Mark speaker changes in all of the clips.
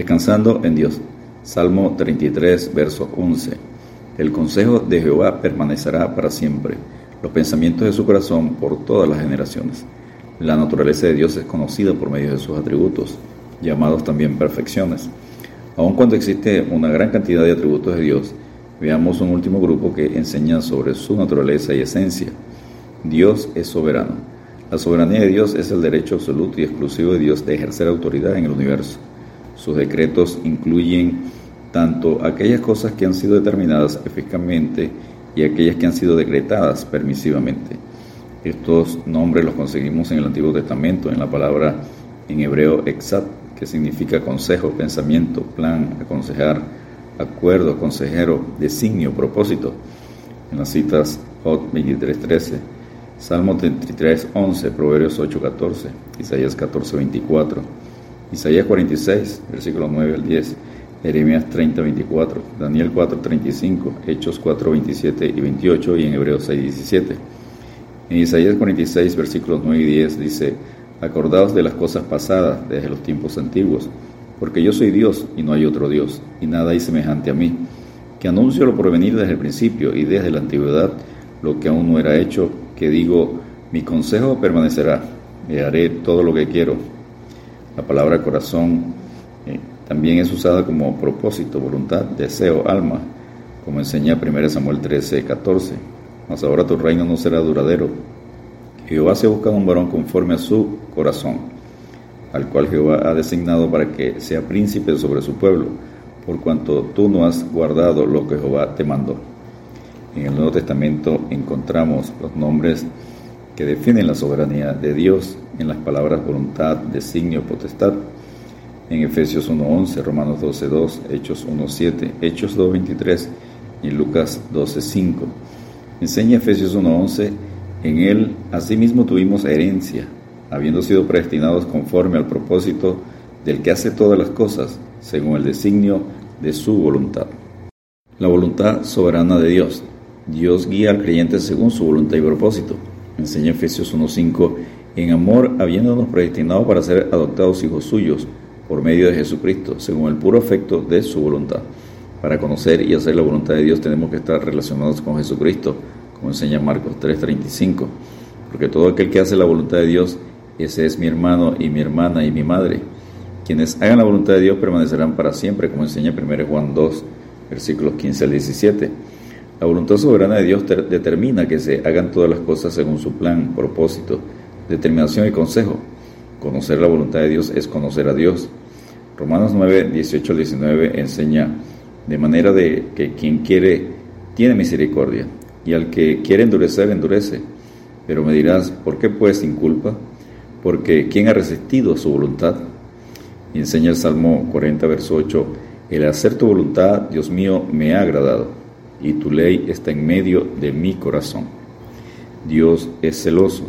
Speaker 1: Descansando en Dios. Salmo 33, verso 11. El consejo de Jehová permanecerá para siempre, los pensamientos de su corazón por todas las generaciones. La naturaleza de Dios es conocida por medio de sus atributos, llamados también perfecciones. Aun cuando existe una gran cantidad de atributos de Dios, veamos un último grupo que enseña sobre su naturaleza y esencia. Dios es soberano. La soberanía de Dios es el derecho absoluto y exclusivo de Dios de ejercer autoridad en el universo. Sus decretos incluyen tanto aquellas cosas que han sido determinadas eficazmente y aquellas que han sido decretadas permisivamente. Estos nombres los conseguimos en el Antiguo Testamento, en la palabra en hebreo exat, que significa consejo, pensamiento, plan, aconsejar, acuerdo, consejero, designio, propósito. En las citas Hot 23.13, Salmo 33.11, Proverbios 8.14, Isaías 14.24. Isaías 46, versículos 9 al 10, Jeremías 30, 24, Daniel 4, 35, Hechos 4, 27 y 28 y en Hebreos 6, 17. En Isaías 46, versículos 9 y 10 dice, Acordaos de las cosas pasadas desde los tiempos antiguos, porque yo soy Dios y no hay otro Dios, y nada hay semejante a mí, que anuncio lo por venir desde el principio y desde la antigüedad, lo que aún no era hecho, que digo, mi consejo permanecerá, y haré todo lo que quiero, la palabra corazón eh, también es usada como propósito, voluntad, deseo, alma, como enseña 1 Samuel 13, 14. Mas ahora tu reino no será duradero. Jehová se ha buscado un varón conforme a su corazón, al cual Jehová ha designado para que sea príncipe sobre su pueblo, por cuanto tú no has guardado lo que Jehová te mandó. En el Nuevo Testamento encontramos los nombres que definen la soberanía de Dios en las palabras voluntad, designio, potestad. En Efesios 1.11, Romanos 12.2, Hechos 1.7, Hechos 2.23 y Lucas 12.5. Enseña Efesios 1.11, en él asimismo tuvimos herencia, habiendo sido predestinados conforme al propósito del que hace todas las cosas, según el designio de su voluntad. La voluntad soberana de Dios. Dios guía al creyente según su voluntad y propósito. Enseña Efesios 1.5 en amor habiéndonos predestinado para ser adoptados hijos suyos por medio de Jesucristo, según el puro afecto de su voluntad. Para conocer y hacer la voluntad de Dios tenemos que estar relacionados con Jesucristo, como enseña Marcos 3:35, porque todo aquel que hace la voluntad de Dios, ese es mi hermano y mi hermana y mi madre. Quienes hagan la voluntad de Dios permanecerán para siempre, como enseña 1 Juan 2, versículos 15 al 17. La voluntad soberana de Dios determina que se hagan todas las cosas según su plan, propósito, determinación y consejo. Conocer la voluntad de Dios es conocer a Dios. Romanos 9, 18 al 19 enseña de manera de que quien quiere tiene misericordia y al que quiere endurecer endurece. Pero me dirás, ¿por qué pues sin culpa? Porque ¿quién ha resistido su voluntad? Y enseña el Salmo 40, verso 8, el hacer tu voluntad, Dios mío, me ha agradado, y tu ley está en medio de mi corazón. Dios es celoso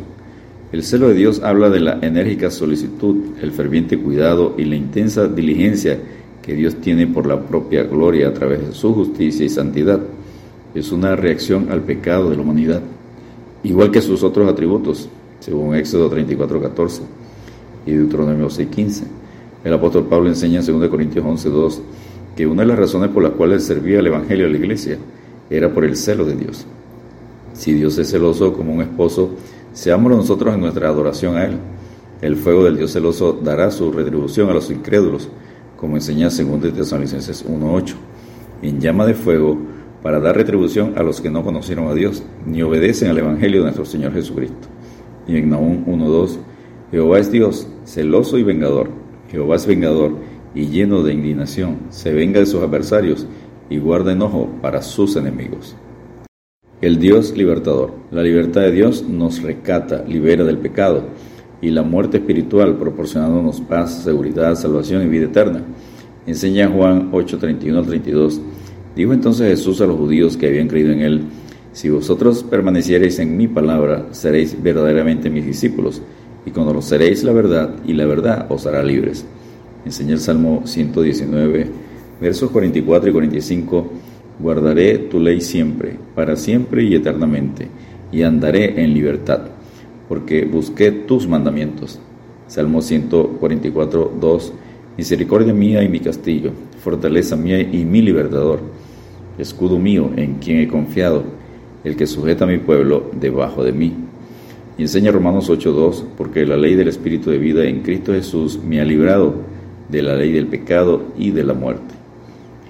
Speaker 1: el celo de Dios habla de la enérgica solicitud, el ferviente cuidado y la intensa diligencia que Dios tiene por la propia gloria a través de su justicia y santidad. Es una reacción al pecado de la humanidad, igual que sus otros atributos, según Éxodo 34:14 y Deuteronomio 6:15. El apóstol Pablo enseña en 2 Corintios 11:2 que una de las razones por las cuales servía el Evangelio a la iglesia era por el celo de Dios. Si Dios es celoso como un esposo, Seamos nosotros en nuestra adoración a Él. El fuego del Dios celoso dará su retribución a los incrédulos, como enseña 2 Tesalonicenses 1.8, en llama de fuego para dar retribución a los que no conocieron a Dios, ni obedecen al Evangelio de nuestro Señor Jesucristo. Y en Nahum 1.2, Jehová es Dios, celoso y vengador. Jehová es vengador y lleno de indignación, se venga de sus adversarios y guarda enojo para sus enemigos. El Dios libertador. La libertad de Dios nos recata, libera del pecado y la muerte espiritual, proporcionándonos paz, seguridad, salvación y vida eterna. Enseña Juan 8, 31 al 32. Dijo entonces Jesús a los judíos que habían creído en él, si vosotros permaneciereis en mi palabra, seréis verdaderamente mis discípulos, y conoceréis la verdad, y la verdad os hará libres. Enseña el Salmo 119, versos 44 y 45 Guardaré tu ley siempre, para siempre y eternamente, y andaré en libertad, porque busqué tus mandamientos. Salmo 144, 2. misericordia mía y mi castillo, fortaleza mía y mi libertador, escudo mío en quien he confiado, el que sujeta a mi pueblo debajo de mí. Y enseña Romanos 8.2, porque la ley del Espíritu de vida en Cristo Jesús me ha librado de la ley del pecado y de la muerte.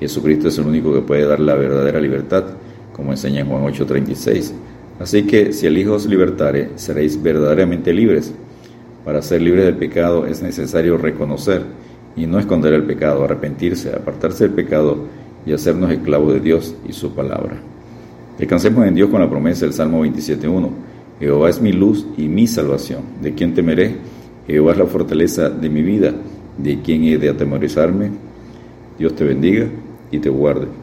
Speaker 1: Jesucristo es el único que puede dar la verdadera libertad, como enseña Juan 8.36. Así que si el Hijo os libertare, seréis verdaderamente libres. Para ser libres del pecado es necesario reconocer y no esconder el pecado, arrepentirse, apartarse del pecado y hacernos esclavos de Dios y su palabra. Descansemos en Dios con la promesa del Salmo 27.1. Jehová es mi luz y mi salvación. ¿De quién temeré? Jehová es la fortaleza de mi vida. ¿De quién he de atemorizarme? Dios te bendiga y te guarde.